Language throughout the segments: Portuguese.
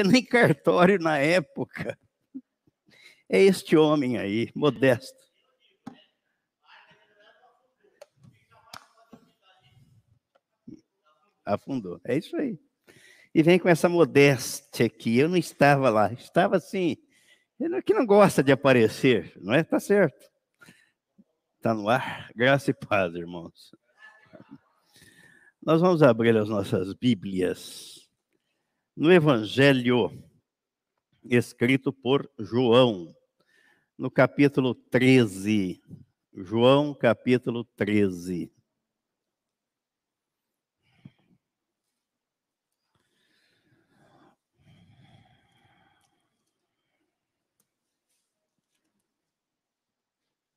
tinha nem cartório na época. É este homem aí, modesto. Afundou. É isso aí. E vem com essa modéstia aqui. Eu não estava lá. Estava assim. Que não gosta de aparecer, não é? Tá certo. Está no ar. Graça e paz, irmãos. Nós vamos abrir as nossas Bíblias no Evangelho escrito por João, no capítulo 13. João, capítulo 13.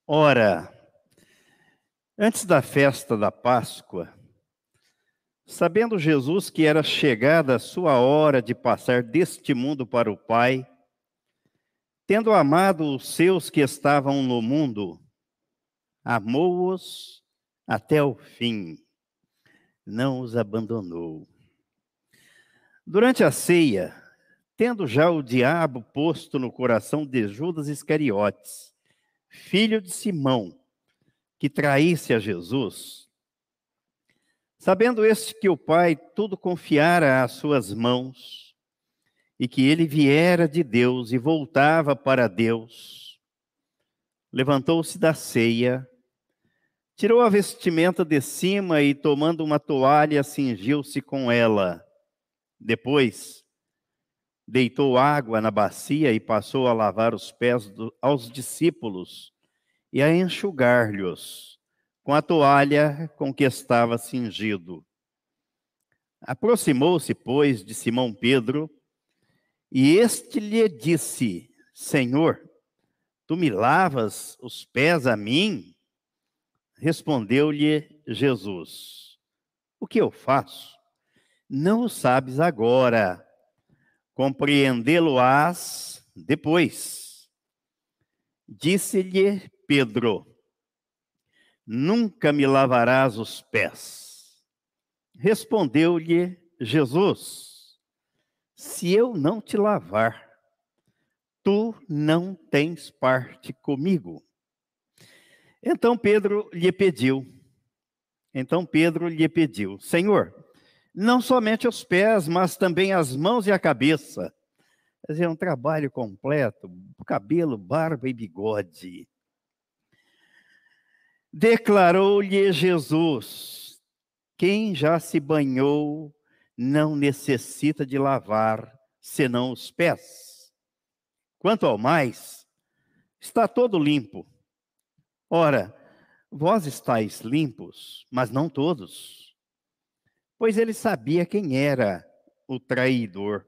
Ora, antes da festa da Páscoa, Sabendo Jesus que era chegada a sua hora de passar deste mundo para o Pai, tendo amado os seus que estavam no mundo, amou-os até o fim, não os abandonou. Durante a ceia, tendo já o diabo posto no coração de Judas Iscariotes, filho de Simão, que traísse a Jesus, Sabendo este que o Pai tudo confiara às suas mãos, e que ele viera de Deus e voltava para Deus, levantou-se da ceia, tirou a vestimenta de cima e, tomando uma toalha, cingiu-se com ela. Depois, deitou água na bacia e passou a lavar os pés do, aos discípulos e a enxugar-lhes com a toalha com que estava cingido. Aproximou-se, pois, de Simão Pedro, e este lhe disse: Senhor, tu me lavas os pés a mim? Respondeu-lhe Jesus: O que eu faço? Não o sabes agora, compreendê-lo-ás depois. Disse-lhe Pedro: nunca me lavarás os pés. Respondeu-lhe Jesus: Se eu não te lavar, tu não tens parte comigo. Então Pedro lhe pediu, então Pedro lhe pediu, Senhor, não somente os pés, mas também as mãos e a cabeça. Quer dizer, um trabalho completo, cabelo, barba e bigode. Declarou-lhe Jesus: Quem já se banhou não necessita de lavar senão os pés. Quanto ao mais, está todo limpo. Ora, vós estáis limpos, mas não todos. Pois ele sabia quem era o traidor.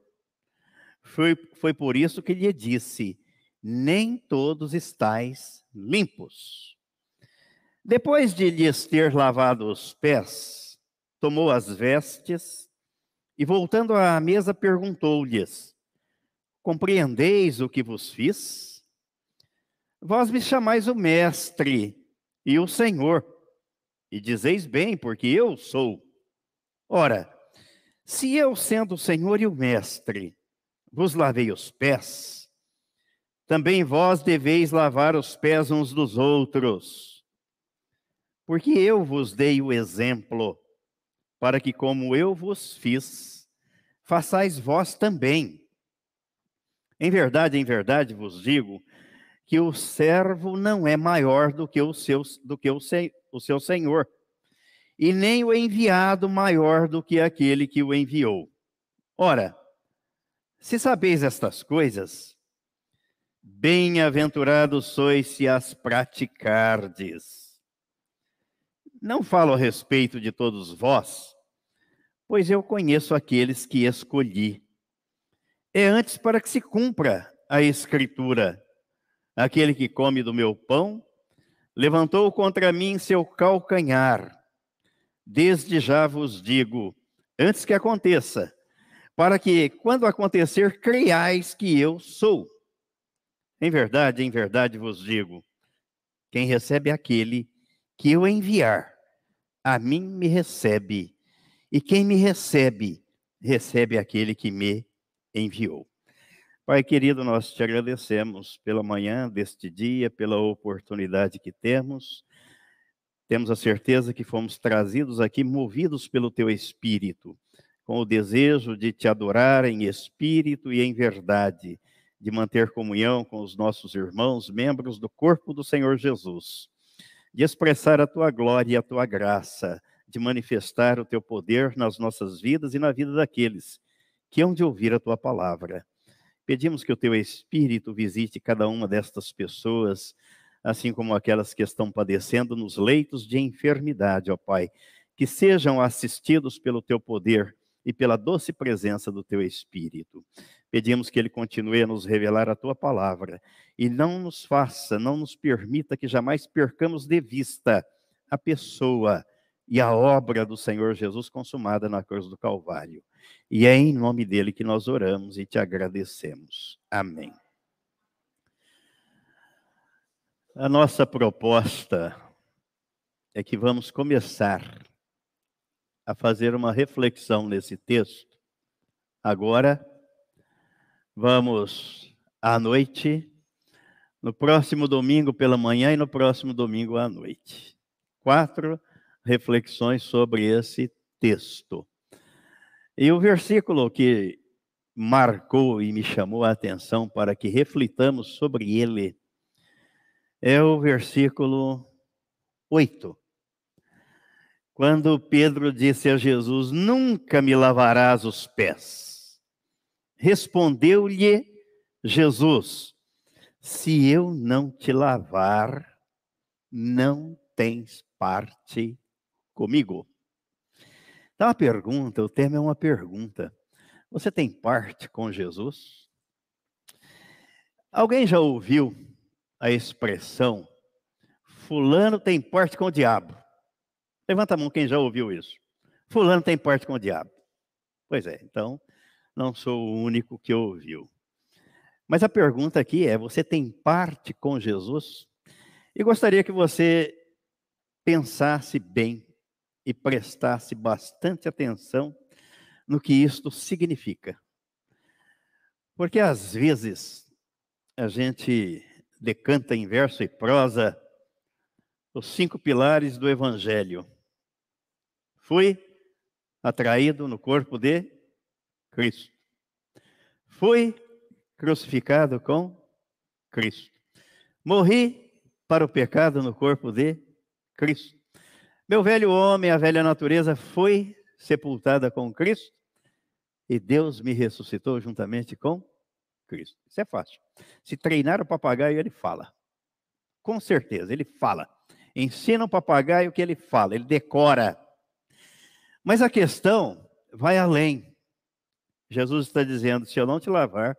Foi, foi por isso que lhe disse: Nem todos estáis limpos. Depois de lhes ter lavado os pés, tomou as vestes e, voltando à mesa, perguntou-lhes: Compreendeis o que vos fiz? Vós me chamais o Mestre e o Senhor, e dizeis bem, porque eu sou. Ora, se eu, sendo o Senhor e o Mestre, vos lavei os pés, também vós deveis lavar os pés uns dos outros porque eu vos dei o exemplo, para que, como eu vos fiz, façais vós também. Em verdade, em verdade vos digo que o servo não é maior do que o seu, do que o, o seu senhor, e nem o enviado maior do que aquele que o enviou. Ora, se sabeis estas coisas, bem-aventurados sois se as praticardes. Não falo a respeito de todos vós, pois eu conheço aqueles que escolhi. É antes para que se cumpra a Escritura: aquele que come do meu pão levantou contra mim seu calcanhar. Desde já vos digo, antes que aconteça, para que, quando acontecer, creiais que eu sou. Em verdade, em verdade vos digo: quem recebe aquele que eu enviar, a mim me recebe, e quem me recebe, recebe aquele que me enviou. Pai querido, nós te agradecemos pela manhã deste dia, pela oportunidade que temos. Temos a certeza que fomos trazidos aqui movidos pelo teu espírito, com o desejo de te adorar em espírito e em verdade, de manter comunhão com os nossos irmãos, membros do corpo do Senhor Jesus, de expressar a tua glória e a tua graça, de manifestar o teu poder nas nossas vidas e na vida daqueles que hão de ouvir a tua palavra. Pedimos que o teu Espírito visite cada uma destas pessoas, assim como aquelas que estão padecendo nos leitos de enfermidade, ó Pai, que sejam assistidos pelo teu poder e pela doce presença do teu Espírito. Pedimos que ele continue a nos revelar a tua palavra e não nos faça, não nos permita que jamais percamos de vista a pessoa e a obra do Senhor Jesus consumada na cruz do Calvário. E é em nome dele que nós oramos e te agradecemos. Amém. A nossa proposta é que vamos começar a fazer uma reflexão nesse texto. Agora, vamos à noite, no próximo domingo pela manhã e no próximo domingo à noite. Quatro reflexões sobre esse texto. E o versículo que marcou e me chamou a atenção para que reflitamos sobre ele é o versículo 8. Quando Pedro disse a Jesus: Nunca me lavarás os pés. Respondeu-lhe Jesus: Se eu não te lavar, não tens parte comigo? Então, a pergunta, o tema é uma pergunta. Você tem parte com Jesus? Alguém já ouviu a expressão Fulano tem parte com o diabo? Levanta a mão quem já ouviu isso. Fulano tem parte com o diabo. Pois é, então não sou o único que ouviu. Mas a pergunta aqui é: você tem parte com Jesus? E gostaria que você pensasse bem e prestasse bastante atenção no que isto significa. Porque às vezes a gente decanta em verso e prosa os cinco pilares do Evangelho. Fui atraído no corpo de Cristo. Fui crucificado com Cristo. Morri para o pecado no corpo de Cristo. Meu velho homem, a velha natureza foi sepultada com Cristo e Deus me ressuscitou juntamente com Cristo. Isso é fácil. Se treinar o papagaio, ele fala. Com certeza, ele fala. Ensina o papagaio o que ele fala, ele decora. Mas a questão vai além. Jesus está dizendo: se eu não te lavar,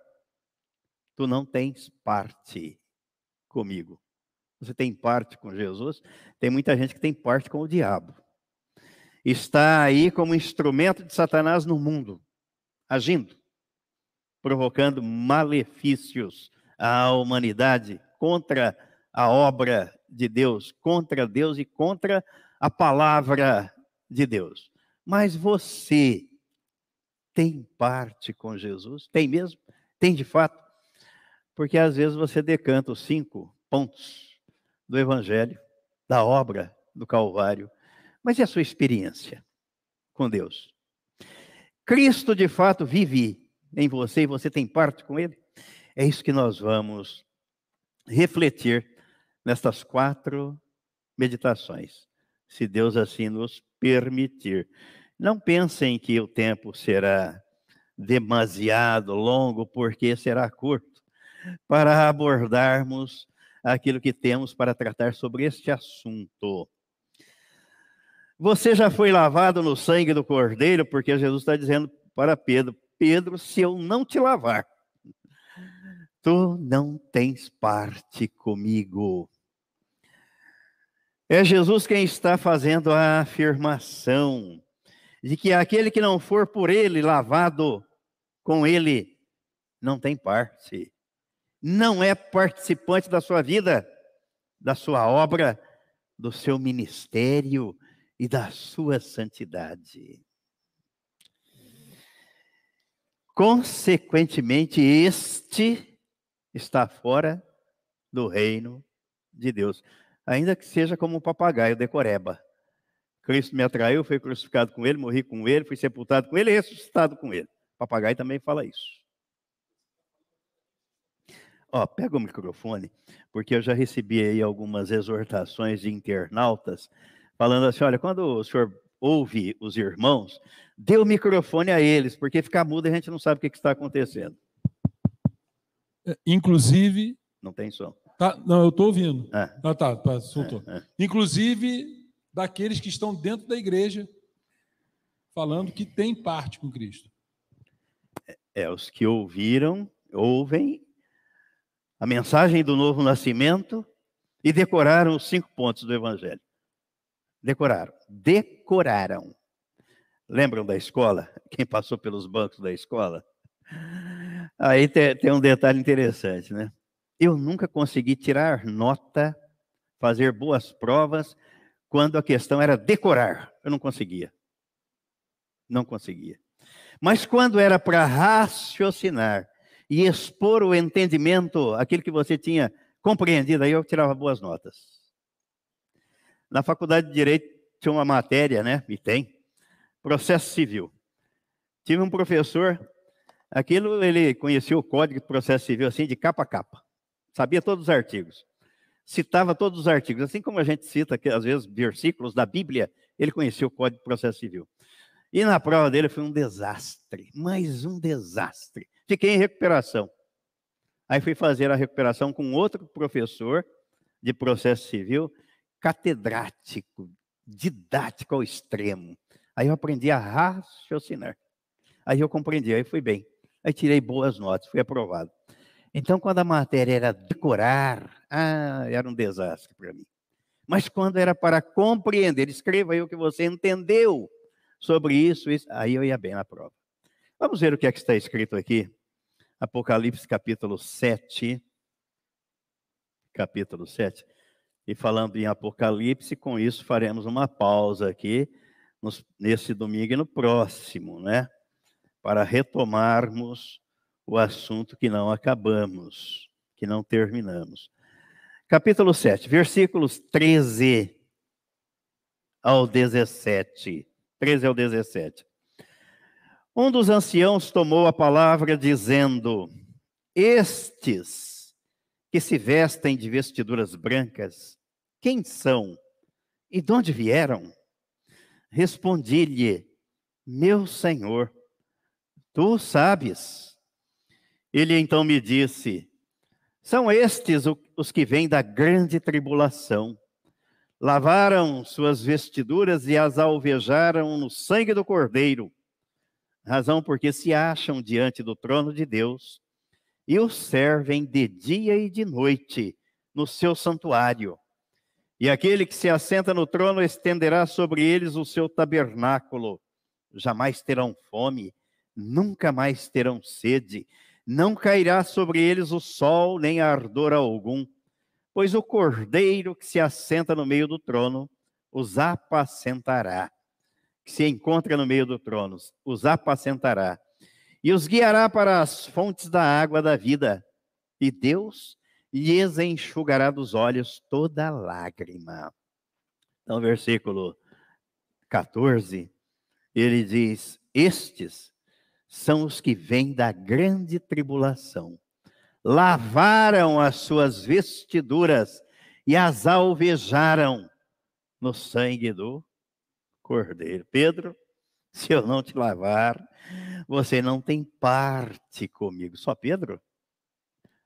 tu não tens parte comigo. Você tem parte com Jesus? Tem muita gente que tem parte com o diabo. Está aí como instrumento de Satanás no mundo, agindo, provocando malefícios à humanidade contra a obra de Deus, contra Deus e contra a palavra de Deus. Mas você tem parte com Jesus? Tem mesmo? Tem de fato? Porque às vezes você decanta os cinco pontos do Evangelho, da obra do Calvário. Mas e a sua experiência com Deus? Cristo de fato vive em você e você tem parte com Ele? É isso que nós vamos refletir nestas quatro meditações, se Deus assim nos permitir. Não pensem que o tempo será demasiado longo, porque será curto, para abordarmos aquilo que temos para tratar sobre este assunto. Você já foi lavado no sangue do Cordeiro, porque Jesus está dizendo para Pedro: Pedro, se eu não te lavar, tu não tens parte comigo. É Jesus quem está fazendo a afirmação de que aquele que não for por ele lavado com ele não tem parte, não é participante da sua vida, da sua obra, do seu ministério e da sua santidade. Consequentemente, este está fora do reino de Deus, ainda que seja como um papagaio decoreba. Cristo me atraiu, foi crucificado com ele, morri com ele, fui sepultado com ele e ressuscitado com ele. O papagaio também fala isso. Ó, pega o microfone, porque eu já recebi aí algumas exortações de internautas falando assim: olha, quando o senhor ouve os irmãos, dê o microfone a eles, porque ficar mudo a gente não sabe o que, que está acontecendo. É, inclusive. Não tem som. Tá, não, eu estou ouvindo. É. Ah, tá, tá soltou. É. Inclusive daqueles que estão dentro da igreja, falando que tem parte com Cristo. É os que ouviram, ouvem a mensagem do novo nascimento e decoraram os cinco pontos do Evangelho. Decoraram. Decoraram. Lembram da escola? Quem passou pelos bancos da escola? Aí tem, tem um detalhe interessante, né? Eu nunca consegui tirar nota, fazer boas provas, quando a questão era decorar. Eu não conseguia. Não conseguia. Mas quando era para raciocinar e expor o entendimento, aquilo que você tinha compreendido, aí eu tirava boas notas. Na faculdade de Direito tinha uma matéria, né? E tem, processo civil. Tive um professor, aquilo ele conhecia o Código de Processo Civil assim de capa a capa. Sabia todos os artigos. Citava todos os artigos, assim como a gente cita às vezes versículos da Bíblia, ele conhecia o Código de Processo Civil. E na prova dele foi um desastre, mais um desastre. Fiquei em recuperação. Aí fui fazer a recuperação com outro professor de processo civil, catedrático, didático ao extremo. Aí eu aprendi a raciocinar. Aí eu compreendi, aí fui bem. Aí tirei boas notas, fui aprovado. Então, quando a matéria era decorar, ah, era um desastre para mim. Mas quando era para compreender, escreva aí o que você entendeu sobre isso, isso, aí eu ia bem na prova. Vamos ver o que é que está escrito aqui. Apocalipse capítulo 7. Capítulo 7. E falando em Apocalipse, com isso faremos uma pausa aqui nos, nesse domingo e no próximo, né? Para retomarmos o assunto que não acabamos, que não terminamos. Capítulo 7, versículos 13 ao 17. 13 ao 17. Um dos anciãos tomou a palavra dizendo: Estes que se vestem de vestiduras brancas quem são e de onde vieram? Respondi-lhe: Meu senhor, tu sabes. Ele então me disse: São estes os que vêm da grande tribulação. Lavaram suas vestiduras e as alvejaram no sangue do Cordeiro, razão porque se acham diante do trono de Deus e o servem de dia e de noite no seu santuário. E aquele que se assenta no trono estenderá sobre eles o seu tabernáculo. Jamais terão fome, nunca mais terão sede, não cairá sobre eles o sol, nem ardor algum, pois o cordeiro que se assenta no meio do trono os apacentará. Que se encontra no meio do trono, os apacentará e os guiará para as fontes da água da vida. E Deus lhes enxugará dos olhos toda lágrima. Então, versículo 14, ele diz: Estes são os que vêm da grande tribulação, lavaram as suas vestiduras e as alvejaram no sangue do Cordeiro. Pedro, se eu não te lavar, você não tem parte comigo. Só Pedro?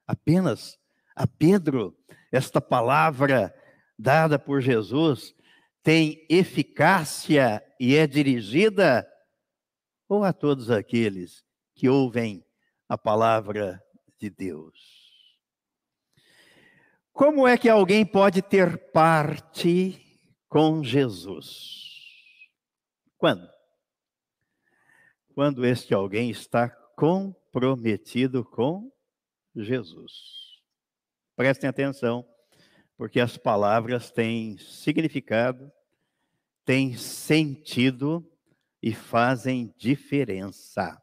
Apenas a Pedro, esta palavra dada por Jesus tem eficácia e é dirigida ou a todos aqueles que ouvem a palavra de Deus? Como é que alguém pode ter parte com Jesus. Quando? Quando este alguém está comprometido com Jesus. Prestem atenção, porque as palavras têm significado, têm sentido e fazem diferença.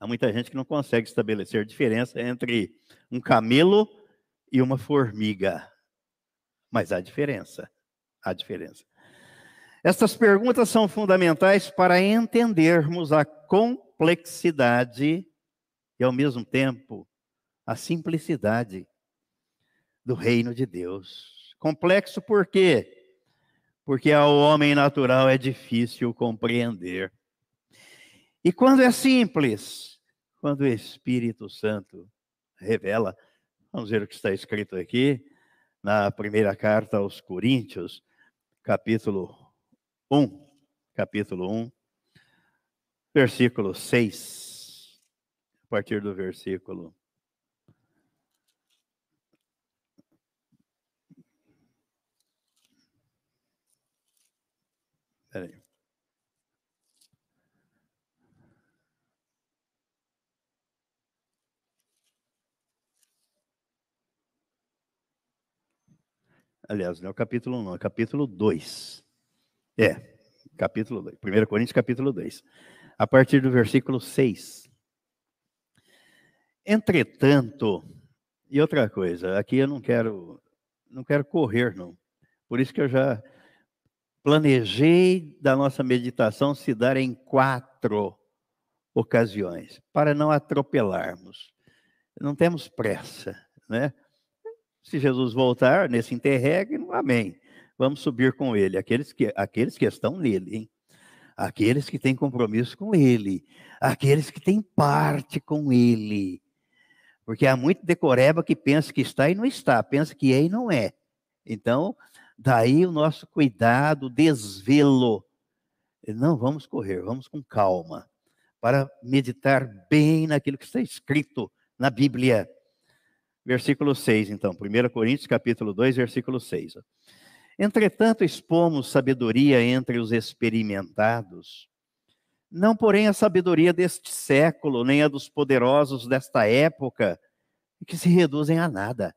Há muita gente que não consegue estabelecer diferença entre um camelo e uma formiga. Mas há diferença. Há diferença. Estas perguntas são fundamentais para entendermos a complexidade e, ao mesmo tempo, a simplicidade do reino de Deus. Complexo por quê? Porque ao homem natural é difícil compreender. E quando é simples, quando o Espírito Santo revela, vamos ver o que está escrito aqui na primeira carta aos Coríntios, capítulo 1, capítulo 1, versículo 6, a partir do versículo Peraí. Aliás, não é o capítulo 1, não, é o capítulo 2. É, capítulo 2. 1 Coríntios, capítulo 2. A partir do versículo 6. Entretanto, e outra coisa, aqui eu não quero, não quero correr, não. Por isso que eu já planejei da nossa meditação se dar em quatro ocasiões, para não atropelarmos. Não temos pressa, né? Se Jesus voltar nesse interregno, amém vamos subir com ele. Aqueles que, aqueles que estão nele, hein? Aqueles que têm compromisso com ele. Aqueles que têm parte com ele. Porque há muito decoreba que pensa que está e não está, pensa que é e não é. Então, daí o nosso cuidado, desvelo. Não vamos correr, vamos com calma, para meditar bem naquilo que está escrito na Bíblia. Versículo 6, então, 1 Coríntios, capítulo 2, versículo 6. Entretanto, expomos sabedoria entre os experimentados, não, porém, a sabedoria deste século, nem a dos poderosos desta época, que se reduzem a nada.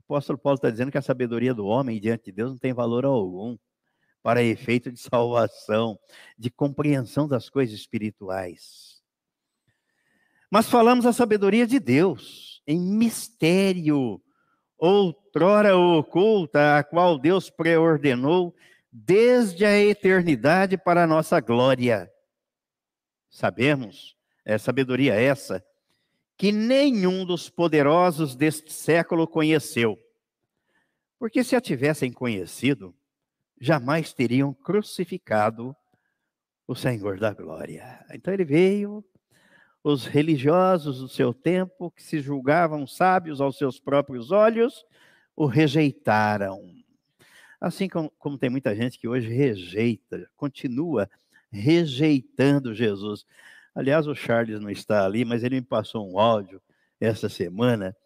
O apóstolo Paulo está dizendo que a sabedoria do homem diante de Deus não tem valor algum para efeito de salvação, de compreensão das coisas espirituais. Mas falamos a sabedoria de Deus em mistério, outrora oculta, a qual Deus preordenou desde a eternidade para a nossa glória. Sabemos, é sabedoria essa, que nenhum dos poderosos deste século conheceu. Porque se a tivessem conhecido, jamais teriam crucificado o Senhor da glória. Então ele veio os religiosos do seu tempo, que se julgavam sábios aos seus próprios olhos, o rejeitaram. Assim como, como tem muita gente que hoje rejeita, continua rejeitando Jesus. Aliás, o Charles não está ali, mas ele me passou um áudio essa semana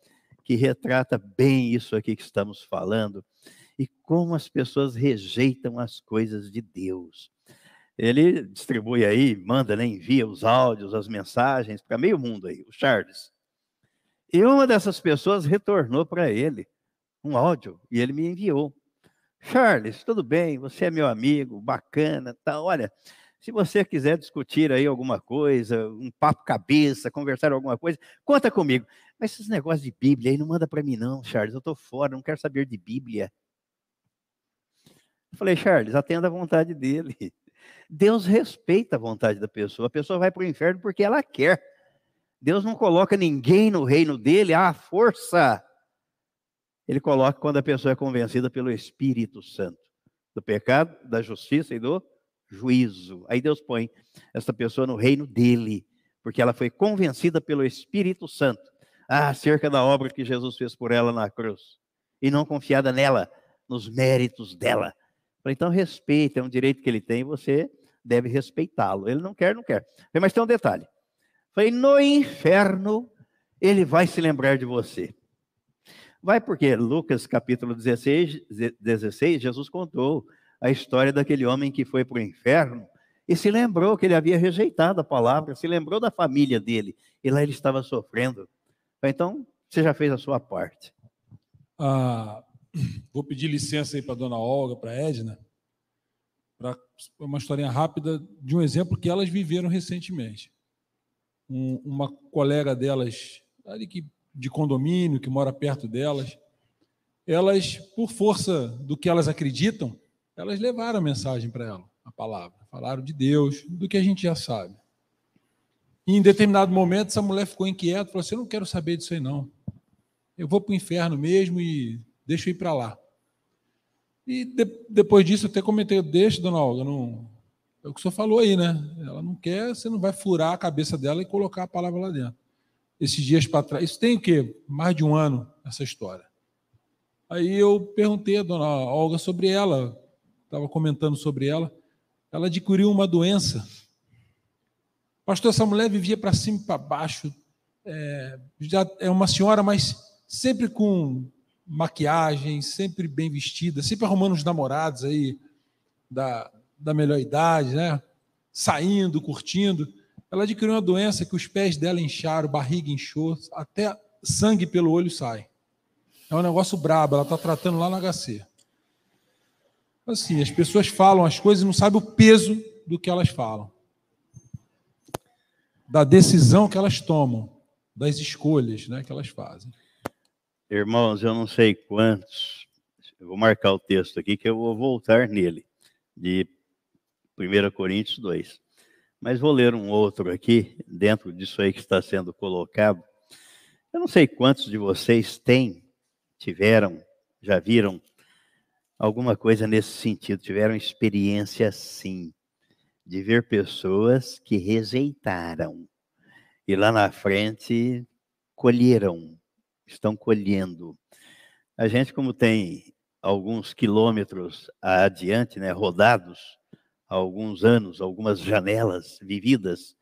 que retrata bem isso aqui que estamos falando e como as pessoas rejeitam as coisas de Deus ele distribui aí, manda, né, envia os áudios, as mensagens para meio mundo aí, o Charles. E uma dessas pessoas retornou para ele um áudio e ele me enviou. Charles, tudo bem? Você é meu amigo, bacana, tá? Olha, se você quiser discutir aí alguma coisa, um papo cabeça, conversar alguma coisa, conta comigo. Mas esses negócios de Bíblia aí não manda para mim não, Charles, eu tô fora, não quero saber de Bíblia. Eu falei, Charles, atenda a vontade dele. Deus respeita a vontade da pessoa. A pessoa vai para o inferno porque ela quer. Deus não coloca ninguém no reino dele à força. Ele coloca quando a pessoa é convencida pelo Espírito Santo do pecado, da justiça e do juízo. Aí Deus põe essa pessoa no reino dele, porque ela foi convencida pelo Espírito Santo acerca da obra que Jesus fez por ela na cruz e não confiada nela, nos méritos dela. Então, respeita, é um direito que ele tem, você deve respeitá-lo. Ele não quer, não quer. Mas tem um detalhe. Falei, no inferno, ele vai se lembrar de você. Vai porque Lucas capítulo 16, 16 Jesus contou a história daquele homem que foi para o inferno e se lembrou que ele havia rejeitado a palavra, se lembrou da família dele, e lá ele estava sofrendo. Então, você já fez a sua parte. Ah, vou pedir licença aí para a dona Olga, para a Edna, para uma historinha rápida de um exemplo que elas viveram recentemente. Um, uma colega delas, ali que, de condomínio, que mora perto delas, elas, por força do que elas acreditam, elas levaram a mensagem para ela, a palavra. Falaram de Deus, do que a gente já sabe. E em determinado momento, essa mulher ficou inquieta, falou assim: Eu não quero saber disso aí, não. Eu vou para o inferno mesmo e deixa eu ir para lá. E de, depois disso, eu até comentei: Deixa, dona Olga, não. É o que o senhor falou aí, né? Ela não quer, você não vai furar a cabeça dela e colocar a palavra lá dentro. Esses dias para trás. Isso tem o quê? Mais de um ano, essa história. Aí eu perguntei a dona Olga sobre ela, estava comentando sobre ela. Ela adquiriu uma doença. Pastor, essa mulher vivia para cima e para baixo. É, já é uma senhora, mas sempre com maquiagem, sempre bem vestida, sempre arrumando os namorados aí da, da melhor idade, né? Saindo, curtindo. Ela adquiriu uma doença que os pés dela incharam, barriga inchou, até sangue pelo olho sai. É um negócio brabo, ela está tratando lá no HC. Assim, as pessoas falam as coisas e não sabem o peso do que elas falam. Da decisão que elas tomam, das escolhas né, que elas fazem. Irmãos, eu não sei quantos, eu vou marcar o texto aqui que eu vou voltar nele, de 1 Coríntios 2. Mas vou ler um outro aqui, dentro disso aí que está sendo colocado. Eu não sei quantos de vocês têm tiveram, já viram alguma coisa nesse sentido, tiveram experiência assim, de ver pessoas que rejeitaram e lá na frente colheram, estão colhendo. A gente, como tem alguns quilômetros adiante, né, rodados, alguns anos, algumas janelas vividas,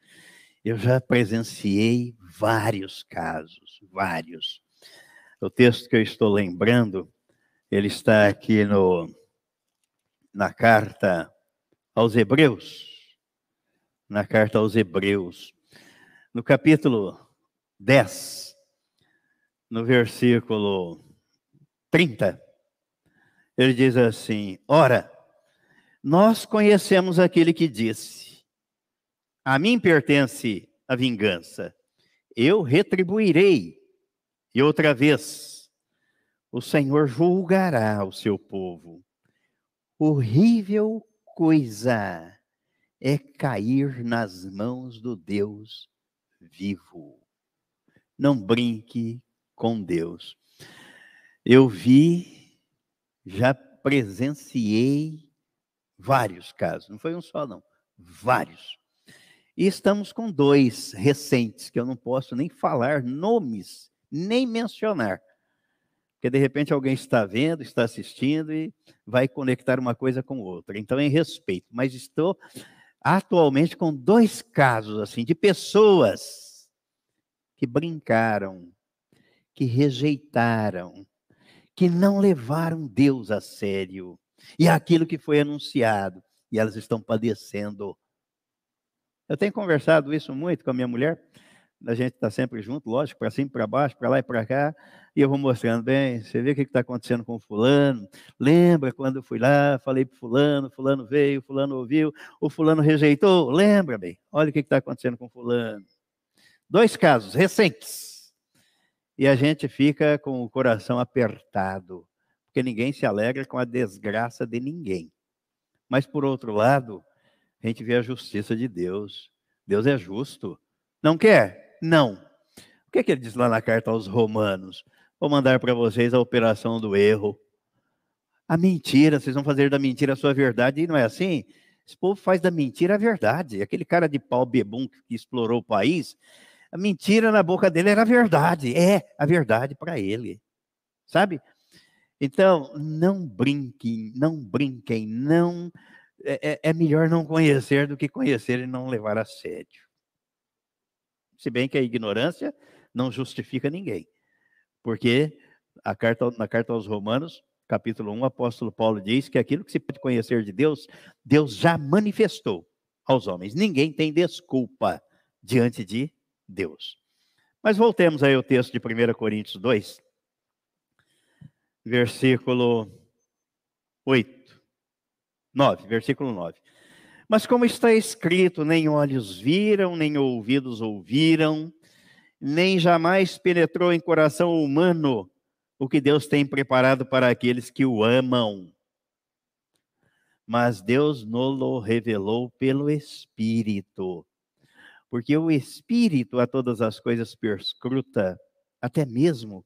eu já presenciei vários casos, vários. O texto que eu estou lembrando, ele está aqui no, na carta aos Hebreus. Na carta aos Hebreus, no capítulo 10, no versículo 30, ele diz assim: Ora, nós conhecemos aquele que disse: A mim pertence a vingança, eu retribuirei e outra vez, o Senhor julgará o seu povo. Horrível coisa é cair nas mãos do Deus vivo. Não brinque com Deus. Eu vi, já presenciei vários casos, não foi um só, não, vários. E estamos com dois recentes, que eu não posso nem falar nomes nem mencionar. Porque de repente alguém está vendo, está assistindo e vai conectar uma coisa com outra. Então, em respeito. Mas estou atualmente com dois casos assim de pessoas que brincaram, que rejeitaram, que não levaram Deus a sério e aquilo que foi anunciado e elas estão padecendo. Eu tenho conversado isso muito com a minha mulher a gente está sempre junto, lógico, para cima para baixo, para lá e para cá, e eu vou mostrando, bem, você vê o que está acontecendo com o fulano, lembra quando eu fui lá, falei para fulano, fulano veio, fulano ouviu, o fulano rejeitou, lembra, bem, olha o que está acontecendo com fulano. Dois casos recentes, e a gente fica com o coração apertado, porque ninguém se alegra com a desgraça de ninguém. Mas, por outro lado, a gente vê a justiça de Deus. Deus é justo. Não quer? Não. O que, é que ele diz lá na carta aos Romanos? Vou mandar para vocês a operação do erro. A mentira, vocês vão fazer da mentira a sua verdade, e não é assim? Esse povo faz da mentira a verdade. Aquele cara de pau bebum que explorou o país, a mentira na boca dele era verdade. É a verdade para ele. Sabe? Então, não brinquem, não brinquem, não. É, é, é melhor não conhecer do que conhecer e não levar a sério. Se bem que a ignorância não justifica ninguém. Porque carta, na carta aos Romanos, capítulo 1, o apóstolo Paulo diz que aquilo que se pode conhecer de Deus, Deus já manifestou aos homens. Ninguém tem desculpa diante de Deus. Mas voltemos aí ao texto de 1 Coríntios 2, versículo 8, 9, versículo 9. Mas como está escrito, nem olhos viram, nem ouvidos ouviram, nem jamais penetrou em coração humano o que Deus tem preparado para aqueles que o amam. Mas Deus nolo revelou pelo Espírito. Porque o Espírito a todas as coisas perscruta, até mesmo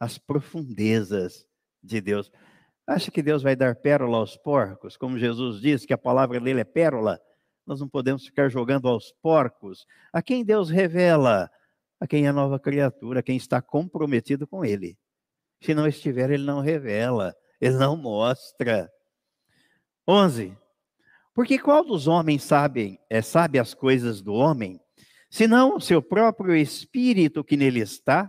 as profundezas de Deus. Acha que Deus vai dar pérola aos porcos? Como Jesus disse que a palavra dele é pérola? Nós não podemos ficar jogando aos porcos. A quem Deus revela? A quem é nova criatura, a quem está comprometido com ele. Se não estiver, ele não revela, ele não mostra. 11. Porque qual dos homens sabe, é, sabe as coisas do homem, senão o seu próprio espírito que nele está?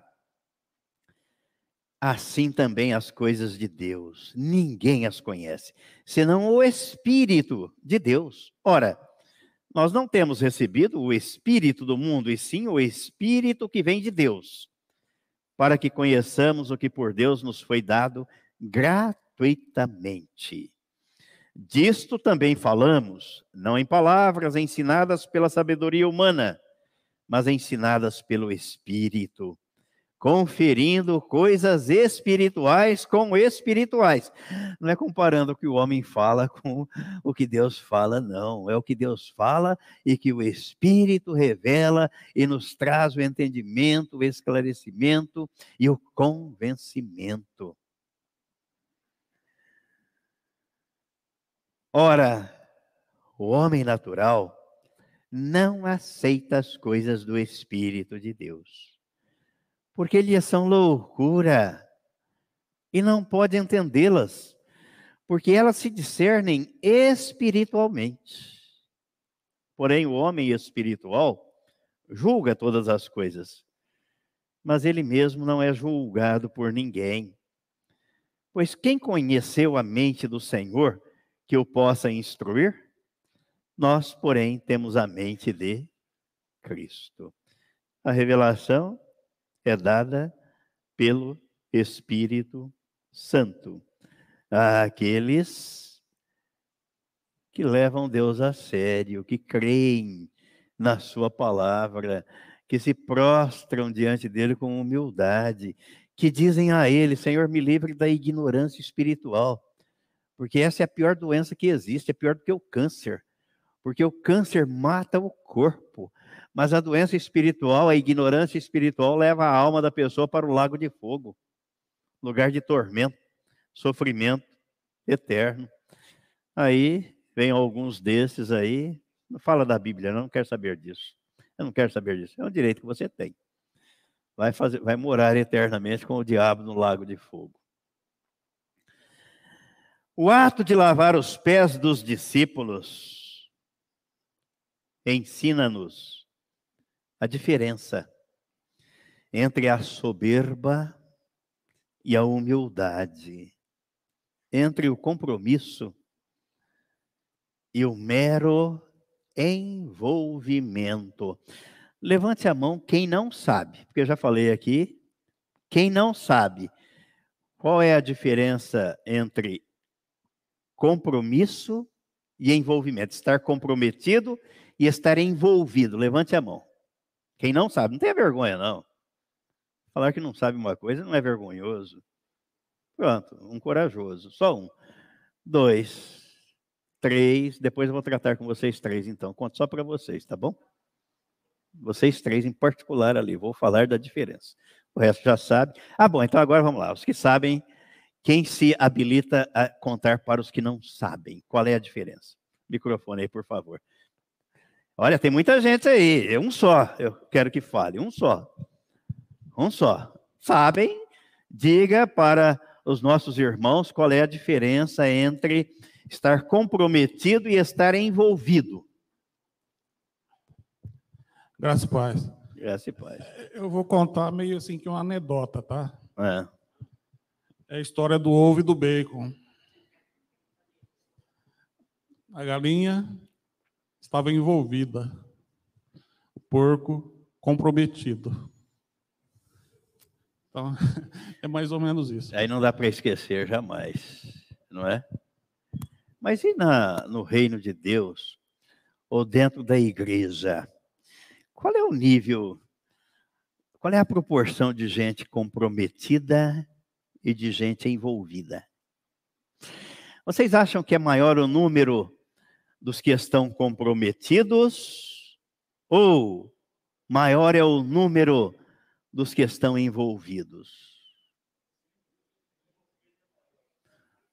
Assim também as coisas de Deus, ninguém as conhece, senão o Espírito de Deus. Ora, nós não temos recebido o Espírito do mundo, e sim o Espírito que vem de Deus, para que conheçamos o que por Deus nos foi dado gratuitamente. Disto também falamos, não em palavras ensinadas pela sabedoria humana, mas ensinadas pelo Espírito conferindo coisas espirituais com espirituais. Não é comparando o que o homem fala com o que Deus fala, não. É o que Deus fala e que o Espírito revela e nos traz o entendimento, o esclarecimento e o convencimento. Ora, o homem natural não aceita as coisas do Espírito de Deus porque eles são loucura e não pode entendê-las, porque elas se discernem espiritualmente. Porém, o homem espiritual julga todas as coisas, mas ele mesmo não é julgado por ninguém. Pois quem conheceu a mente do Senhor que o possa instruir? Nós, porém, temos a mente de Cristo. A revelação é dada pelo Espírito Santo àqueles que levam Deus a sério, que creem na Sua palavra, que se prostram diante dele com humildade, que dizem a Ele: Senhor, me livre da ignorância espiritual, porque essa é a pior doença que existe, é pior do que o câncer, porque o câncer mata o corpo, mas a doença espiritual, a ignorância espiritual, leva a alma da pessoa para o lago de fogo lugar de tormento, sofrimento eterno. Aí vem alguns desses aí, não fala da Bíblia, não, não quero saber disso. Eu não quero saber disso. É um direito que você tem. Vai, fazer, vai morar eternamente com o diabo no lago de fogo. O ato de lavar os pés dos discípulos ensina-nos a diferença entre a soberba e a humildade, entre o compromisso e o mero envolvimento. Levante a mão quem não sabe, porque eu já falei aqui, quem não sabe qual é a diferença entre compromisso e envolvimento, estar comprometido e estar envolvido. Levante a mão. Quem não sabe, não tem vergonha, não. Falar que não sabe uma coisa não é vergonhoso. Pronto, um corajoso. Só um. Dois. Três. Depois eu vou tratar com vocês três, então. Conto só para vocês, tá bom? Vocês três em particular ali. Vou falar da diferença. O resto já sabe. Ah, bom, então agora vamos lá. Os que sabem, quem se habilita a contar para os que não sabem? Qual é a diferença? Microfone aí, por favor. Olha, tem muita gente aí. É um só. Eu quero que fale. Um só. Um só. Sabem? Diga para os nossos irmãos qual é a diferença entre estar comprometido e estar envolvido. Graças a paz. Graças a paz. Eu vou contar meio assim que uma anedota, tá? É. É a história do ovo e do bacon. A galinha estava envolvida, o porco comprometido. Então, é mais ou menos isso. Aí não dá para esquecer jamais, não é? Mas e na, no reino de Deus, ou dentro da igreja? Qual é o nível, qual é a proporção de gente comprometida e de gente envolvida? Vocês acham que é maior o número dos que estão comprometidos ou maior é o número dos que estão envolvidos.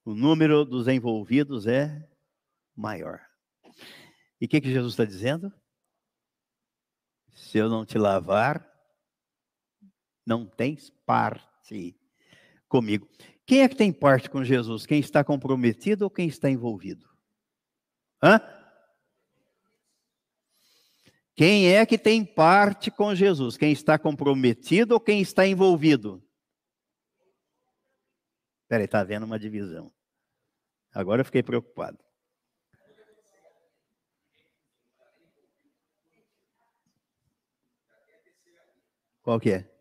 O número dos envolvidos é maior. E o que, que Jesus está dizendo? Se eu não te lavar, não tens parte comigo. Quem é que tem parte com Jesus? Quem está comprometido ou quem está envolvido? Hã? Quem é que tem parte com Jesus? Quem está comprometido ou quem está envolvido? Peraí, está havendo uma divisão. Agora eu fiquei preocupado. Qual que é?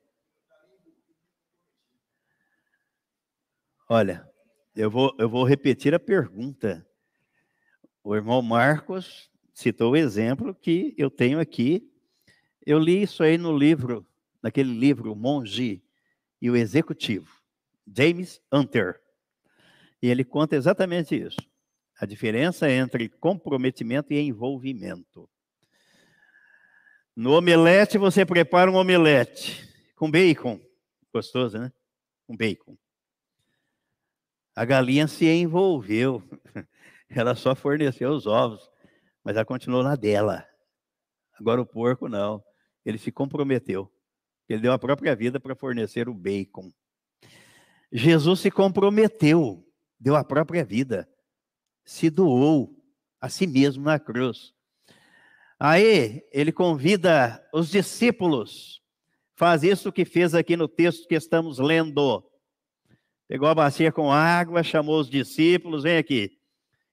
Olha, eu vou, eu vou repetir a pergunta. O irmão Marcos citou o exemplo que eu tenho aqui. Eu li isso aí no livro, naquele livro, Monge e o Executivo, James Hunter. E ele conta exatamente isso. A diferença entre comprometimento e envolvimento. No omelete, você prepara um omelete com bacon. Gostoso, né? Com bacon. A galinha se envolveu. Ela só forneceu os ovos mas ela continuou na dela. Agora o porco não. Ele se comprometeu. Ele deu a própria vida para fornecer o bacon. Jesus se comprometeu, deu a própria vida, se doou a si mesmo na cruz. Aí ele convida os discípulos, faz isso que fez aqui no texto que estamos lendo. Pegou a bacia com água, chamou os discípulos, vem aqui.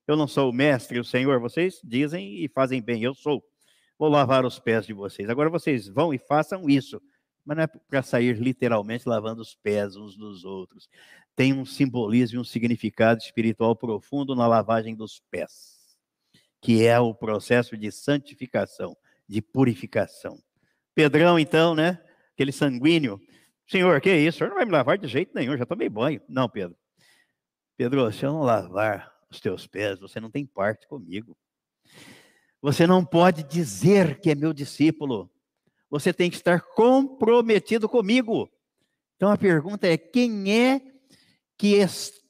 Eu não sou o mestre, o Senhor, vocês dizem e fazem bem, eu sou. Vou lavar os pés de vocês. Agora vocês vão e façam isso. Mas não é para sair literalmente lavando os pés uns dos outros. Tem um simbolismo e um significado espiritual profundo na lavagem dos pés, que é o processo de santificação, de purificação. Pedrão, então, né? Aquele sanguíneo. Senhor, que é isso? O senhor não vai me lavar de jeito nenhum, já tomei banho. Não, Pedro. Pedro, se eu não lavar os teus pés, você não tem parte comigo. Você não pode dizer que é meu discípulo. Você tem que estar comprometido comigo. Então a pergunta é: quem é que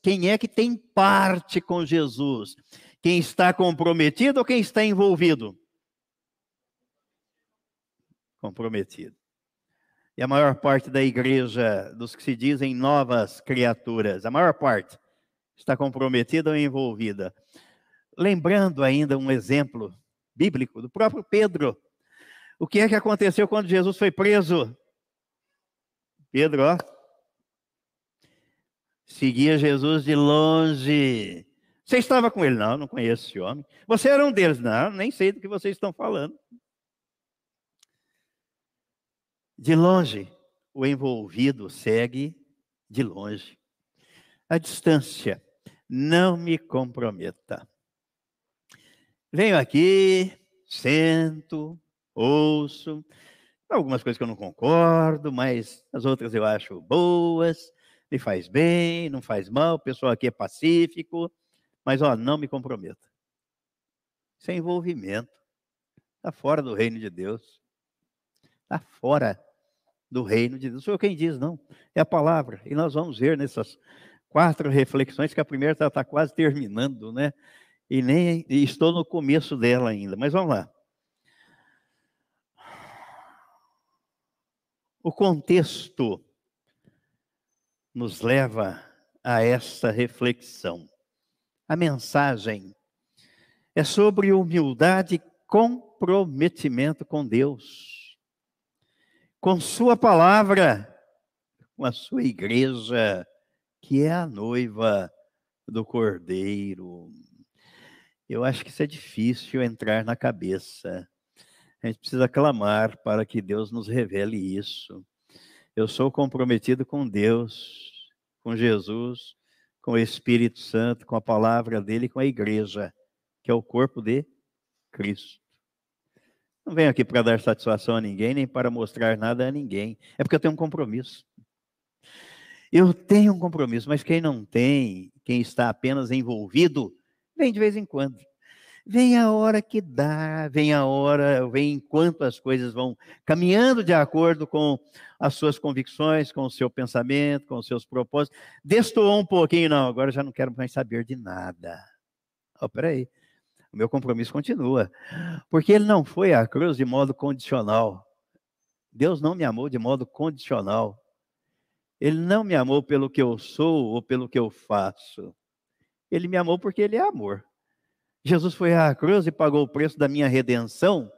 quem é que tem parte com Jesus? Quem está comprometido ou quem está envolvido? Comprometido. E a maior parte da igreja, dos que se dizem novas criaturas, a maior parte, está comprometida ou envolvida. Lembrando ainda um exemplo bíblico do próprio Pedro. O que é que aconteceu quando Jesus foi preso? Pedro, ó, seguia Jesus de longe. Você estava com ele? Não, não conheço esse homem. Você era um deles? Não, nem sei do que vocês estão falando. De longe, o envolvido segue de longe. A distância não me comprometa. Venho aqui, sento, ouço, algumas coisas que eu não concordo, mas as outras eu acho boas, me faz bem, não faz mal, o pessoal aqui é pacífico, mas ó, não me comprometa. Sem é envolvimento. Está fora do reino de Deus. Está fora do reino de Deus. Sou eu quem diz, não. É a palavra. E nós vamos ver nessas quatro reflexões, que a primeira está tá quase terminando, né? E nem e estou no começo dela ainda. Mas vamos lá. O contexto nos leva a essa reflexão. A mensagem é sobre humildade e comprometimento com Deus, com Sua palavra, com a sua igreja, que é a noiva do Cordeiro. Eu acho que isso é difícil entrar na cabeça. A gente precisa clamar para que Deus nos revele isso. Eu sou comprometido com Deus, com Jesus, com o Espírito Santo, com a palavra dele, com a igreja, que é o corpo de Cristo. Não venho aqui para dar satisfação a ninguém, nem para mostrar nada a ninguém. É porque eu tenho um compromisso. Eu tenho um compromisso, mas quem não tem, quem está apenas envolvido, vem de vez em quando. Vem a hora que dá, vem a hora, vem enquanto as coisas vão caminhando de acordo com as suas convicções, com o seu pensamento, com os seus propósitos. Destoou um pouquinho, não, agora já não quero mais saber de nada. Oh, peraí, o meu compromisso continua. Porque ele não foi à cruz de modo condicional. Deus não me amou de modo condicional. Ele não me amou pelo que eu sou ou pelo que eu faço. Ele me amou porque ele é amor. Jesus foi à cruz e pagou o preço da minha redenção,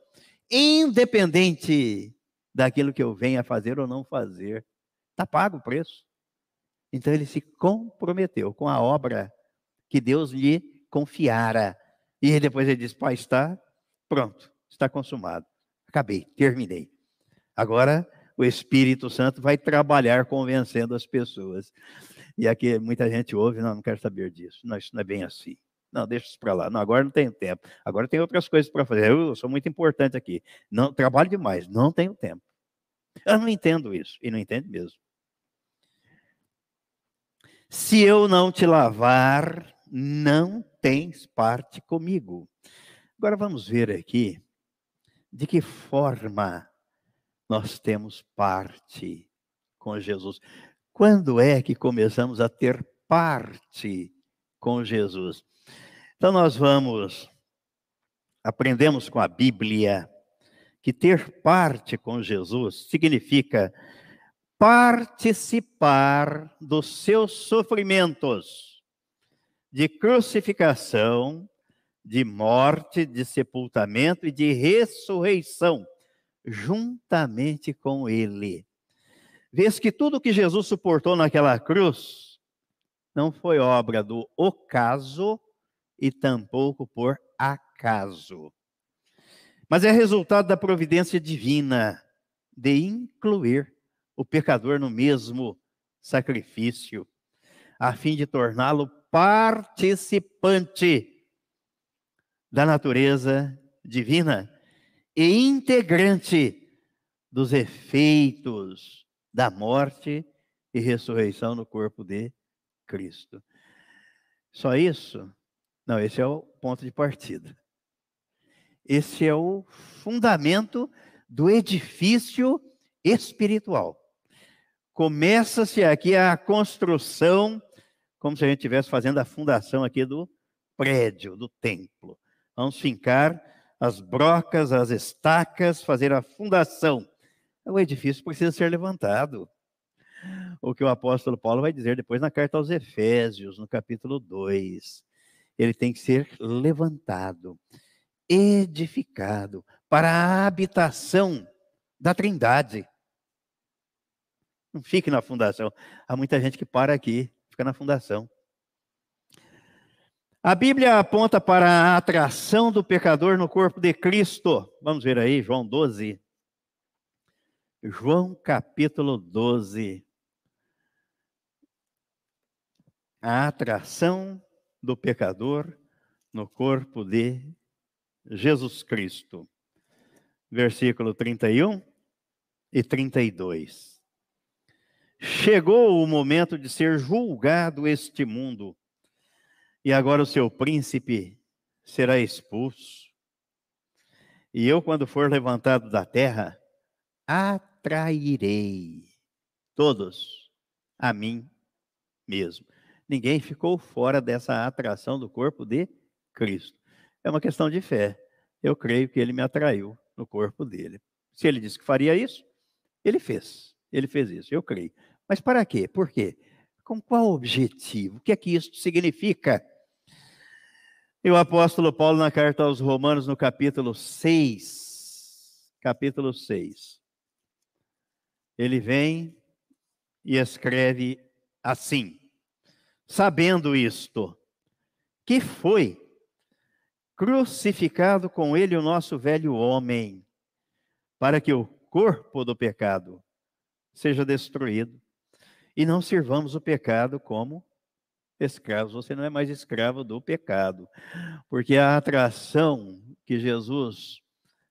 independente daquilo que eu venha fazer ou não fazer. Está pago o preço. Então ele se comprometeu com a obra que Deus lhe confiara. E depois ele disse: Pai, está pronto, está consumado. Acabei, terminei. Agora o Espírito Santo vai trabalhar convencendo as pessoas. E aqui muita gente ouve, não, não quero saber disso. Não, isso não é bem assim. Não, deixa isso para lá. Não, agora não tenho tempo. Agora tem outras coisas para fazer. Eu sou muito importante aqui. Não trabalho demais, não tenho tempo. Eu não entendo isso e não entendo mesmo. Se eu não te lavar, não tens parte comigo. Agora vamos ver aqui de que forma nós temos parte com Jesus. Quando é que começamos a ter parte com Jesus? Então nós vamos aprendemos com a Bíblia que ter parte com Jesus significa participar dos seus sofrimentos de crucificação, de morte, de sepultamento e de ressurreição, juntamente com ele. Vês que tudo que Jesus suportou naquela cruz não foi obra do ocaso e tampouco por acaso, mas é resultado da providência divina de incluir o pecador no mesmo sacrifício, a fim de torná-lo participante da natureza divina e integrante dos efeitos da morte e ressurreição no corpo de Cristo. Só isso? Não, esse é o ponto de partida. Esse é o fundamento do edifício espiritual. Começa-se aqui a construção como se a gente estivesse fazendo a fundação aqui do prédio, do templo. Vamos fincar as brocas, as estacas, fazer a fundação. O edifício precisa ser levantado. O que o apóstolo Paulo vai dizer depois na carta aos Efésios, no capítulo 2. Ele tem que ser levantado, edificado para a habitação da Trindade. Não fique na fundação. Há muita gente que para aqui fica na fundação. A Bíblia aponta para a atração do pecador no corpo de Cristo. Vamos ver aí, João 12. João capítulo 12. A atração do pecador no corpo de Jesus Cristo. Versículo 31 e 32. Chegou o momento de ser julgado este mundo, e agora o seu príncipe será expulso. E eu, quando for levantado da terra, atrairei todos a mim mesmo. Ninguém ficou fora dessa atração do corpo de Cristo. É uma questão de fé. Eu creio que ele me atraiu no corpo dele. Se ele disse que faria isso, ele fez. Ele fez isso, eu creio. Mas para quê? Por quê? Com qual objetivo? O que é que isso significa? E o apóstolo Paulo, na carta aos Romanos, no capítulo 6, capítulo 6, ele vem e escreve assim: sabendo isto, que foi crucificado com ele o nosso velho homem, para que o corpo do pecado seja destruído e não sirvamos o pecado como escravos. Você não é mais escravo do pecado, porque a atração que Jesus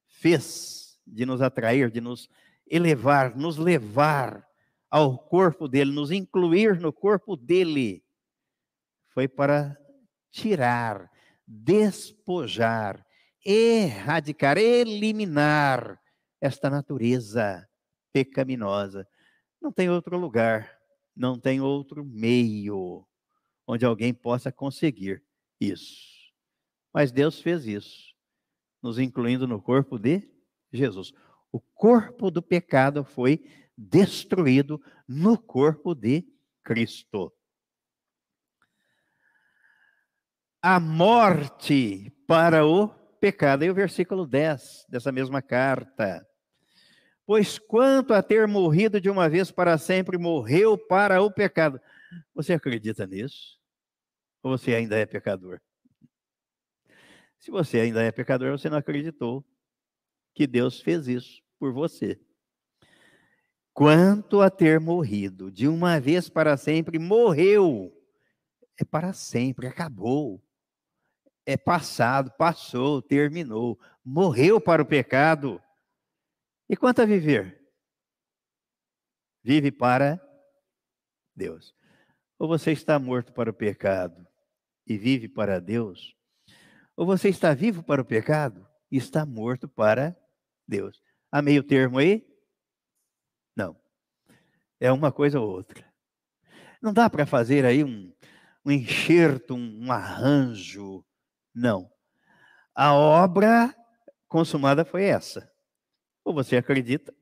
fez de nos atrair, de nos elevar, nos levar ao corpo dele, nos incluir no corpo dele, foi para tirar, despojar, erradicar, eliminar esta natureza pecaminosa. Não tem outro lugar, não tem outro meio onde alguém possa conseguir isso. Mas Deus fez isso, nos incluindo no corpo de Jesus. O corpo do pecado foi destruído no corpo de Cristo. A morte para o pecado. E o versículo 10 dessa mesma carta. Pois quanto a ter morrido de uma vez para sempre, morreu para o pecado. Você acredita nisso? Ou você ainda é pecador? Se você ainda é pecador, você não acreditou que Deus fez isso por você. Quanto a ter morrido de uma vez para sempre, morreu. É para sempre, acabou. É passado, passou, terminou. Morreu para o pecado. E quanto a viver? Vive para Deus. Ou você está morto para o pecado e vive para Deus, ou você está vivo para o pecado e está morto para Deus. Há meio termo aí? Não. É uma coisa ou outra. Não dá para fazer aí um, um enxerto, um, um arranjo. Não. A obra consumada foi essa. Ou você acredita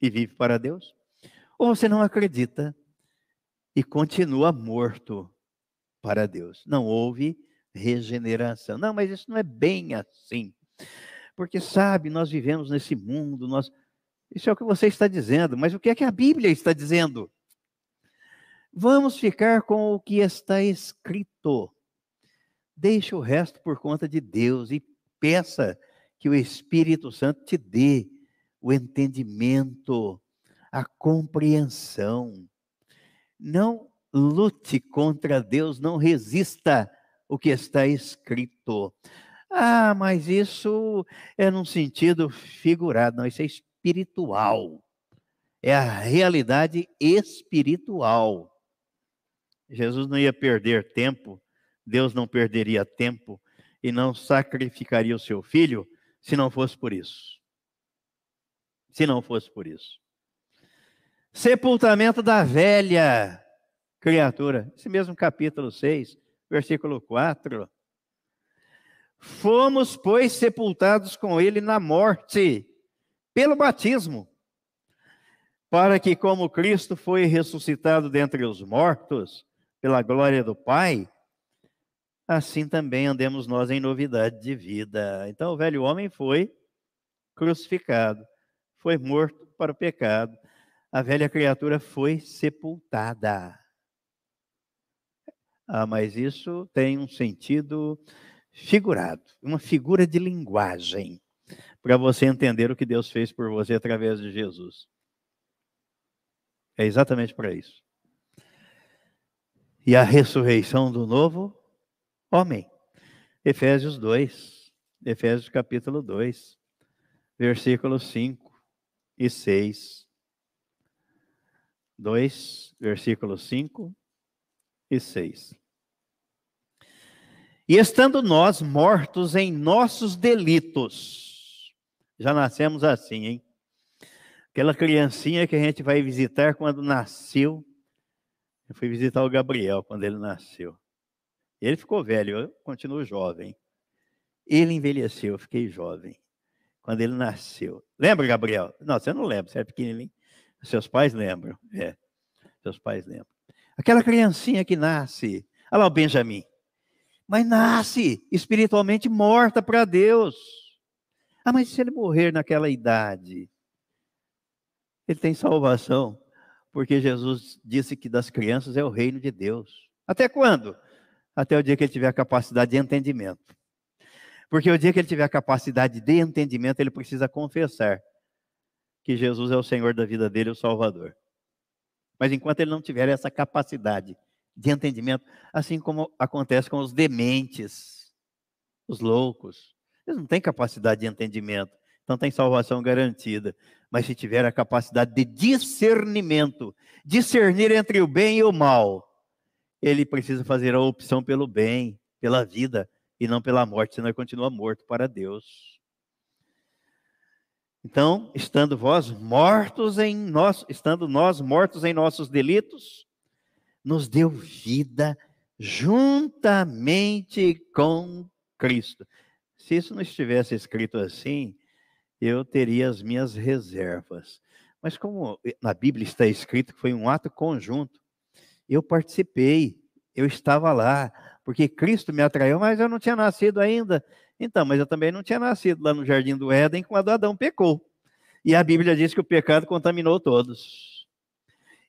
e vive para Deus, ou você não acredita e continua morto para Deus. Não houve regeneração. Não, mas isso não é bem assim. Porque, sabe, nós vivemos nesse mundo, nós. Isso é o que você está dizendo, mas o que é que a Bíblia está dizendo? Vamos ficar com o que está escrito. Deixe o resto por conta de Deus e peça que o Espírito Santo te dê o entendimento, a compreensão. Não lute contra Deus, não resista o que está escrito. Ah, mas isso é num sentido figurado, não, isso é espiritual. É a realidade espiritual. Jesus não ia perder tempo, Deus não perderia tempo e não sacrificaria o seu filho se não fosse por isso. Se não fosse por isso. Sepultamento da velha criatura. Esse mesmo capítulo 6, versículo 4. Fomos, pois, sepultados com ele na morte, pelo batismo, para que, como Cristo foi ressuscitado dentre os mortos, pela glória do Pai, assim também andemos nós em novidade de vida. Então, o velho homem foi crucificado, foi morto para o pecado, a velha criatura foi sepultada. Ah, mas isso tem um sentido figurado, uma figura de linguagem, para você entender o que Deus fez por você através de Jesus. É exatamente para isso. E a ressurreição do novo homem. Efésios 2, Efésios capítulo 2, versículos 5 e 6. 2, versículos 5 e 6. E estando nós mortos em nossos delitos, já nascemos assim, hein? Aquela criancinha que a gente vai visitar quando nasceu. Eu fui visitar o Gabriel quando ele nasceu. Ele ficou velho, eu continuo jovem. Ele envelheceu, eu fiquei jovem. Quando ele nasceu. Lembra, Gabriel? Não, você não lembra, você é pequenininho. Seus pais lembram. É, seus pais lembram. Aquela criancinha que nasce, olha lá o Benjamin, mas nasce espiritualmente morta para Deus. Ah, mas se ele morrer naquela idade, ele tem salvação, porque Jesus disse que das crianças é o reino de Deus. Até quando? Até o dia que ele tiver a capacidade de entendimento. Porque o dia que ele tiver a capacidade de entendimento, ele precisa confessar que Jesus é o Senhor da vida dele, o Salvador. Mas enquanto ele não tiver essa capacidade de entendimento, assim como acontece com os dementes, os loucos, eles não têm capacidade de entendimento, então tem salvação garantida. Mas se tiver a capacidade de discernimento, discernir entre o bem e o mal, ele precisa fazer a opção pelo bem, pela vida, e não pela morte, senão ele continua morto para Deus. Então, estando vós mortos em nós, estando nós mortos em nossos delitos, nos deu vida juntamente com Cristo. Se isso não estivesse escrito assim, eu teria as minhas reservas. Mas como na Bíblia está escrito que foi um ato conjunto, eu participei, eu estava lá, porque Cristo me atraiu, mas eu não tinha nascido ainda. Então, mas eu também não tinha nascido lá no jardim do Éden quando Adão pecou. E a Bíblia diz que o pecado contaminou todos.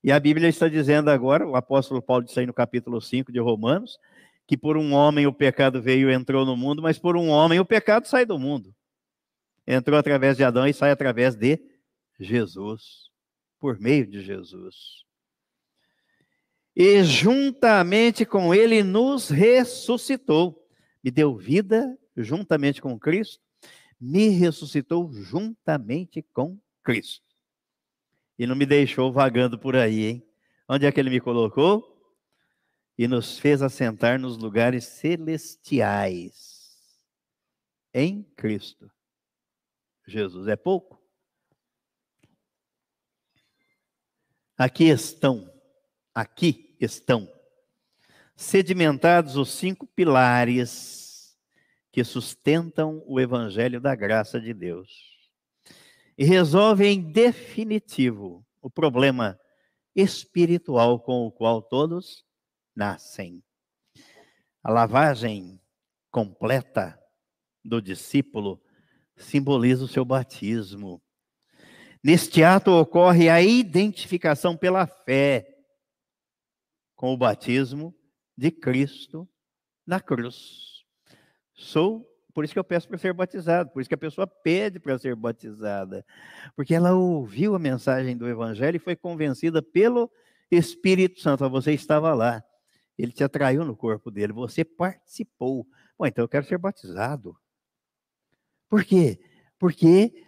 E a Bíblia está dizendo agora, o apóstolo Paulo disse aí no capítulo 5 de Romanos, que por um homem o pecado veio e entrou no mundo, mas por um homem o pecado sai do mundo. Entrou através de Adão e sai através de Jesus, por meio de Jesus e juntamente com ele nos ressuscitou. Me deu vida juntamente com Cristo, me ressuscitou juntamente com Cristo. E não me deixou vagando por aí, hein? Onde é que ele me colocou? E nos fez assentar nos lugares celestiais em Cristo. Jesus é pouco? Aqui estão, aqui estão sedimentados os cinco pilares que sustentam o evangelho da graça de Deus e resolvem em definitivo o problema espiritual com o qual todos nascem. A lavagem completa do discípulo simboliza o seu batismo. Neste ato ocorre a identificação pela fé com o batismo de Cristo na cruz. Sou, por isso que eu peço para ser batizado, por isso que a pessoa pede para ser batizada, porque ela ouviu a mensagem do Evangelho e foi convencida pelo Espírito Santo. Você estava lá, ele te atraiu no corpo dele, você participou. Bom, então eu quero ser batizado. Por quê? Porque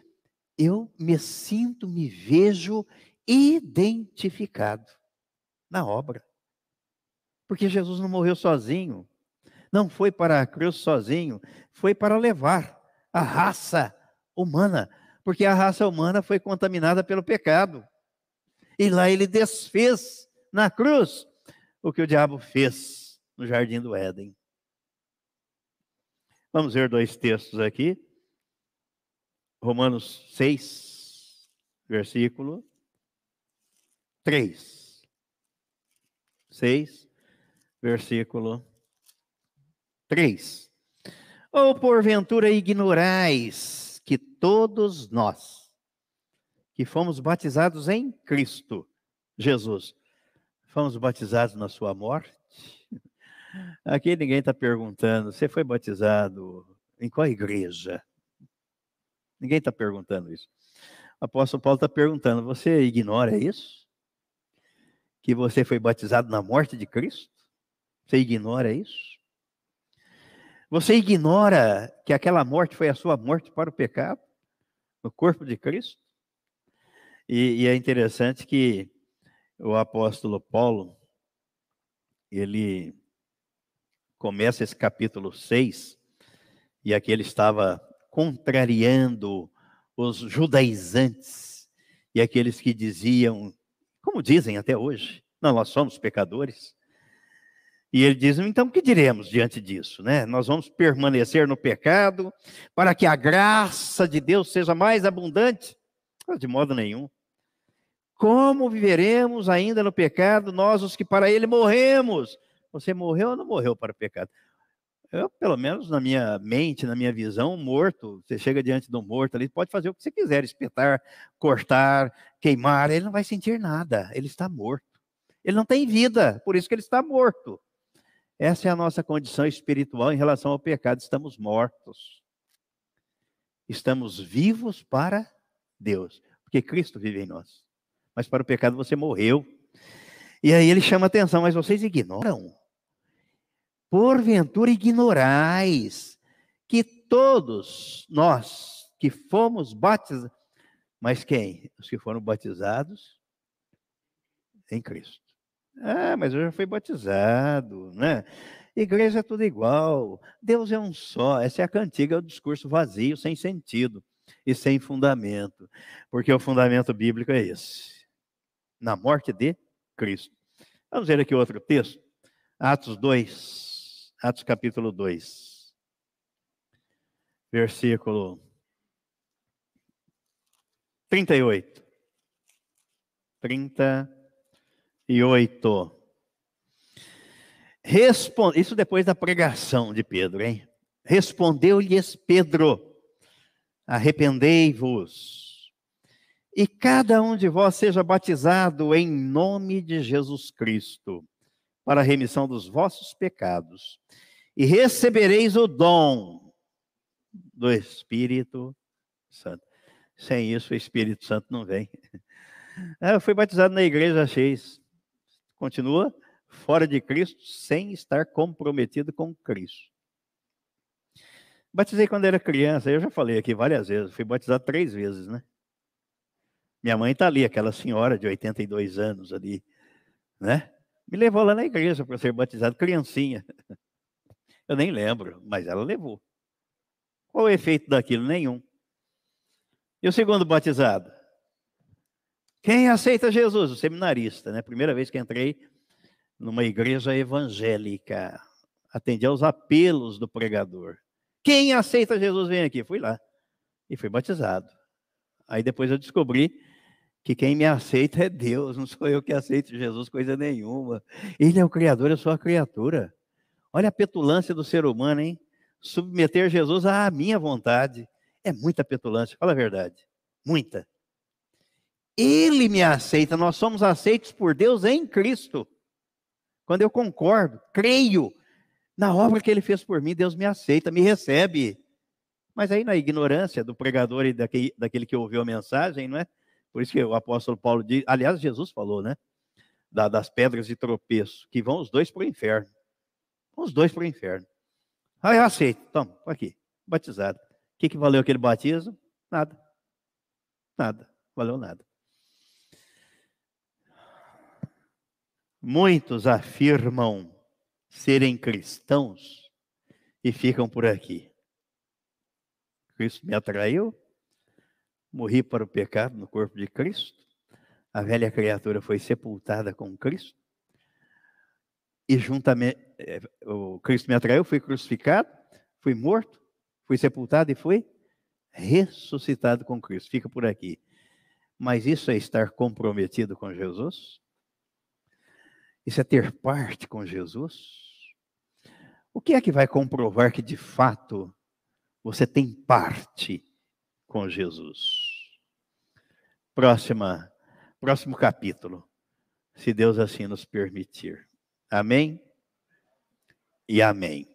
eu me sinto, me vejo identificado na obra. Porque Jesus não morreu sozinho, não foi para a cruz sozinho, foi para levar a raça humana, porque a raça humana foi contaminada pelo pecado. E lá ele desfez na cruz o que o diabo fez no jardim do Éden. Vamos ver dois textos aqui. Romanos 6, versículo 3. 6, versículo 3. Ou porventura ignorais que todos nós, que fomos batizados em Cristo Jesus, fomos batizados na sua morte? Aqui ninguém está perguntando, você foi batizado em qual igreja? Ninguém está perguntando isso. O apóstolo Paulo está perguntando, você ignora isso? Que você foi batizado na morte de Cristo? Você ignora isso? Você ignora que aquela morte foi a sua morte para o pecado, no corpo de Cristo? E, e é interessante que o apóstolo Paulo, ele começa esse capítulo 6, e aqui ele estava contrariando os judaizantes e aqueles que diziam, como dizem até hoje, não, nós somos pecadores. E ele diz: então, o que diremos diante disso? Né? Nós vamos permanecer no pecado para que a graça de Deus seja mais abundante? De modo nenhum. Como viveremos ainda no pecado, nós os que para ele morremos? Você morreu ou não morreu para o pecado? Eu, pelo menos na minha mente, na minha visão, morto, você chega diante do morto ali, pode fazer o que você quiser, espetar, cortar, queimar, ele não vai sentir nada, ele está morto. Ele não tem vida, por isso que ele está morto. Essa é a nossa condição espiritual em relação ao pecado. Estamos mortos. Estamos vivos para Deus, porque Cristo vive em nós. Mas para o pecado você morreu. E aí ele chama atenção, mas vocês ignoram. Porventura ignorais que todos nós que fomos batizados, mas quem? Os que foram batizados em Cristo. Ah, mas eu já fui batizado, né? Igreja é tudo igual. Deus é um só. Essa é a cantiga, é o discurso vazio, sem sentido e sem fundamento. Porque o fundamento bíblico é esse. Na morte de Cristo. Vamos ver aqui outro texto. Atos 2. Atos capítulo 2. Versículo 38. 38. Responde, isso depois da pregação de Pedro, hein? Respondeu-lhes Pedro: Arrependei-vos, e cada um de vós seja batizado em nome de Jesus Cristo, para a remissão dos vossos pecados, e recebereis o dom do Espírito Santo. Sem isso, o Espírito Santo não vem. Ah, eu fui batizado na igreja X. Continua fora de Cristo, sem estar comprometido com Cristo. Batizei quando era criança, eu já falei aqui várias vezes, fui batizado três vezes, né? Minha mãe está ali, aquela senhora de 82 anos ali, né? Me levou lá na igreja para ser batizado, criancinha. Eu nem lembro, mas ela levou. Qual o efeito daquilo? Nenhum. E o segundo batizado? Quem aceita Jesus? O seminarista, né? Primeira vez que entrei numa igreja evangélica. Atendi aos apelos do pregador. Quem aceita Jesus vem aqui. Fui lá e fui batizado. Aí depois eu descobri que quem me aceita é Deus, não sou eu que aceito Jesus coisa nenhuma. Ele é o Criador, eu sou a criatura. Olha a petulância do ser humano, hein? Submeter Jesus à minha vontade. É muita petulância, fala a verdade. Muita. Ele me aceita, nós somos aceitos por Deus em Cristo. Quando eu concordo, creio na obra que ele fez por mim, Deus me aceita, me recebe. Mas aí na ignorância do pregador e daquele, daquele que ouviu a mensagem, não é? Por isso que o apóstolo Paulo diz, aliás, Jesus falou, né? Da, das pedras de tropeço, que vão os dois para o inferno. Vão os dois para o inferno. Ah, eu aceito. Toma, aqui, batizado. O que, que valeu aquele batismo? Nada. Nada. Valeu nada. Muitos afirmam serem cristãos e ficam por aqui. Cristo me atraiu, morri para o pecado no corpo de Cristo, a velha criatura foi sepultada com Cristo, e juntamente, é, o Cristo me atraiu, fui crucificado, fui morto, fui sepultado e fui ressuscitado com Cristo. Fica por aqui. Mas isso é estar comprometido com Jesus? Isso é ter parte com Jesus? O que é que vai comprovar que de fato você tem parte com Jesus? Próxima, próximo capítulo, se Deus assim nos permitir. Amém? E amém.